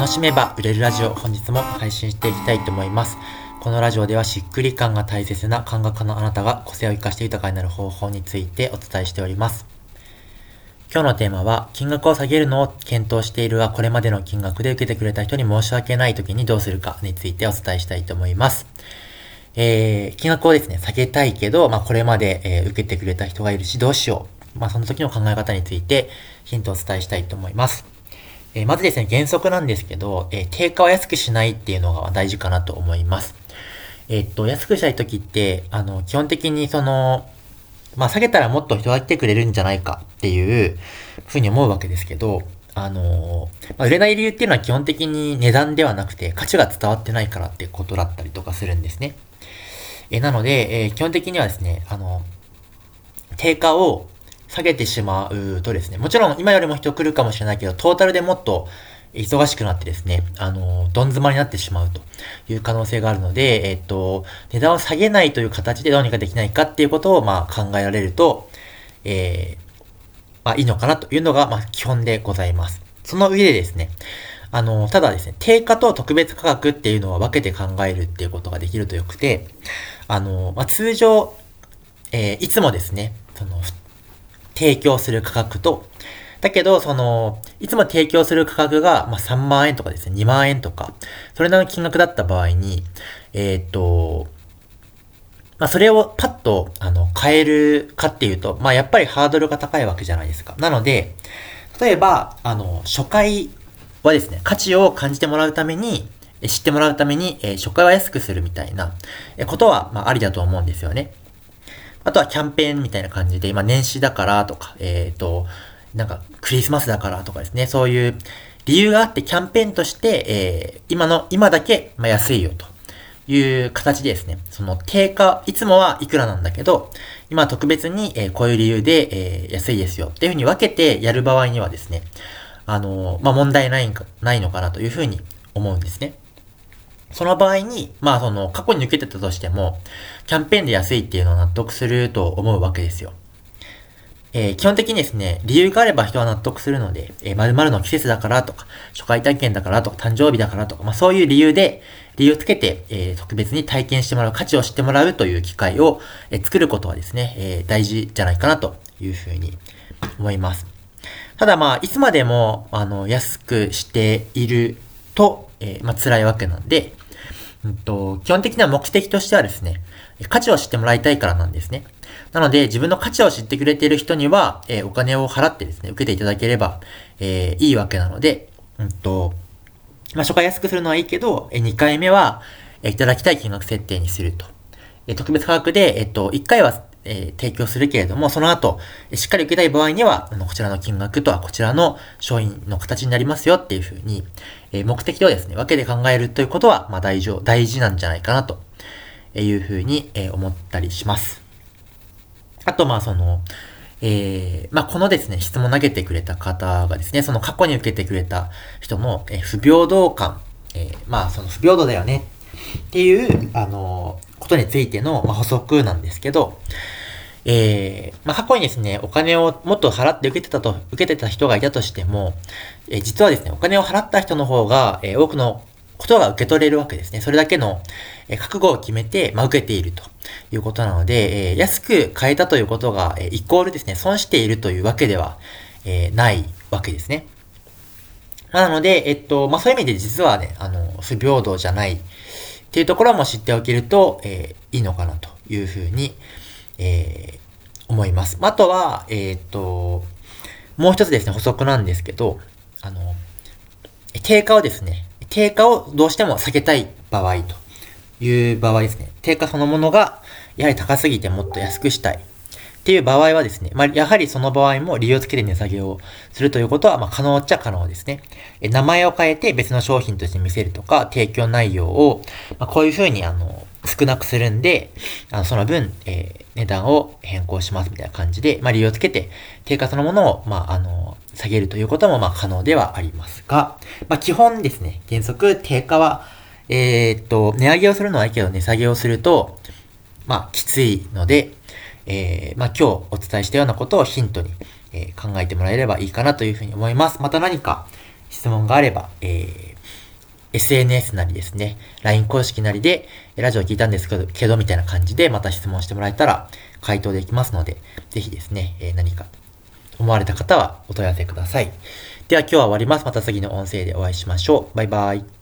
楽しめば売れるラジオ本日も配信していきたいと思います。このラジオではしっくり感が大切な感覚のあなたが個性を生かして豊かになる方法についてお伝えしております。今日のテーマは金額を下げるのを検討しているがこれまでの金額で受けてくれた人に申し訳ない時にどうするかについてお伝えしたいと思います。えー、金額をですね、下げたいけど、まあこれまで、えー、受けてくれた人がいるしどうしよう。まあその時の考え方についてヒントをお伝えしたいと思います。えー、まずですね、原則なんですけど、えー、定価は安くしないっていうのが大事かなと思います。えー、っと、安くしたい時って、あの、基本的にその、まあ、下げたらもっと人が来てくれるんじゃないかっていうふうに思うわけですけど、あのまあ、売れない理由っていうのは基本的に値段ではなくて価値が伝わってないからってことだったりとかするんですね。えなので、えー、基本的にはですね、あの、定価を下げてしまうとですね、もちろん今よりも人来るかもしれないけど、トータルでもっと忙しくなってですね、あの、どん詰まりになってしまうという可能性があるので、えっと、値段を下げないという形でどうにかできないかっていうことを、まあ、考えられると、えー、まあ、いいのかなというのが、まあ、基本でございます。その上でですね、あの、ただですね、定価と特別価格っていうのは分けて考えるっていうことができるとよくて、あの、まあ、通常、えー、いつもですね、その、提供する価格と、だけど、その、いつも提供する価格が、まあ、3万円とかですね、2万円とか、それなりの金額だった場合に、えー、っと、まあ、それをパッと、あの、変えるかっていうと、まあ、やっぱりハードルが高いわけじゃないですか。なので、例えば、あの、初回はですね、価値を感じてもらうために、知ってもらうために、え、初回は安くするみたいな、えことは、まあ、ありだと思うんですよね。あとはキャンペーンみたいな感じで、今年始だからとか、えっ、ー、と、なんかクリスマスだからとかですね、そういう理由があってキャンペーンとして、えー、今の、今だけ、ま、安いよという形でですね、その定価、いつもはいくらなんだけど、今特別に、え、こういう理由で、え、安いですよっていうふうに分けてやる場合にはですね、あのまあ、問題ないんか、ないのかなというふうに思うんですね。その場合に、まあその過去に受けてたとしても、キャンペーンで安いっていうのを納得すると思うわけですよ。えー、基本的にですね、理由があれば人は納得するので、えー、〇〇の季節だからとか、初回体験だからとか、誕生日だからとか、まあそういう理由で、理由をつけて、えー、特別に体験してもらう、価値を知ってもらうという機会を、えー、作ることはですね、えー、大事じゃないかなというふうに思います。ただまあ、いつまでも、あの、安くしていると、えー、まあ辛いわけなんで、うんと、基本的な目的としてはですね、価値を知ってもらいたいからなんですね。なので、自分の価値を知ってくれている人には、えー、お金を払ってですね、受けていただければ、えー、いいわけなので、うんと、まあ、初回安くするのはいいけど、えー、2回目は、えー、いただきたい金額設定にすると。えー、特別価格で、えっ、と、1回は、えー、提供するけれども、その後、しっかり受けたい場合には、こちらの金額とはこちらの商品の形になりますよっていうふうに、え、目的をですね、分けて考えるということは、まあ、大事、大事なんじゃないかなというふうに、え、思ったりします。あと、まあ、その、えー、まあ、このですね、質問投げてくれた方がですね、その過去に受けてくれた人の、え、不平等感、えー、まあ、その不平等だよねっていう、あのことについての、まあ、補足なんですけど、えー、まあ、過去にですね、お金をもっと払って受けてたと、受けてた人がいたとしても、えー、実はですね、お金を払った人の方が、えー、多くのことが受け取れるわけですね。それだけの、え覚悟を決めて、まあ、受けているということなので、え安く買えたということが、えイコールですね、損しているというわけでは、えないわけですね。なので、えっと、まあ、そういう意味で実はね、あの、不平等じゃないっていうところも知っておけると、え、いいのかなというふうに、えー、思います。あとは、えー、っと、もう一つですね、補足なんですけど、あの、低価をですね、低価をどうしても避けたい場合という場合ですね、低価そのものがやはり高すぎてもっと安くしたいっていう場合はですね、まあ、やはりその場合も理由をつけて値下げをするということは、まあ、可能っちゃ可能ですね。え名前を変えて別の商品として見せるとか、提供内容を、まあ、こういうふうに、あの、少なくするんで、あのその分、えー、値段を変更しますみたいな感じで、まあ、理由をつけて、定価そのものを、まあ、あの、下げるということも、まあ、可能ではありますが、まあ、基本ですね、原則、定価は、えー、っと、値上げをするのはいいけど、値下げをすると、まあ、きついので、えー、まあ、今日お伝えしたようなことをヒントに、えー、考えてもらえればいいかなというふうに思います。また何か質問があれば、え、SNS なりですね、LINE 公式なりで、ラジオ聞いたんですけど、けどみたいな感じでまた質問してもらえたら回答できますので、ぜひですね、え、何か思われた方はお問い合わせください。では今日は終わります。また次の音声でお会いしましょう。バイバイ。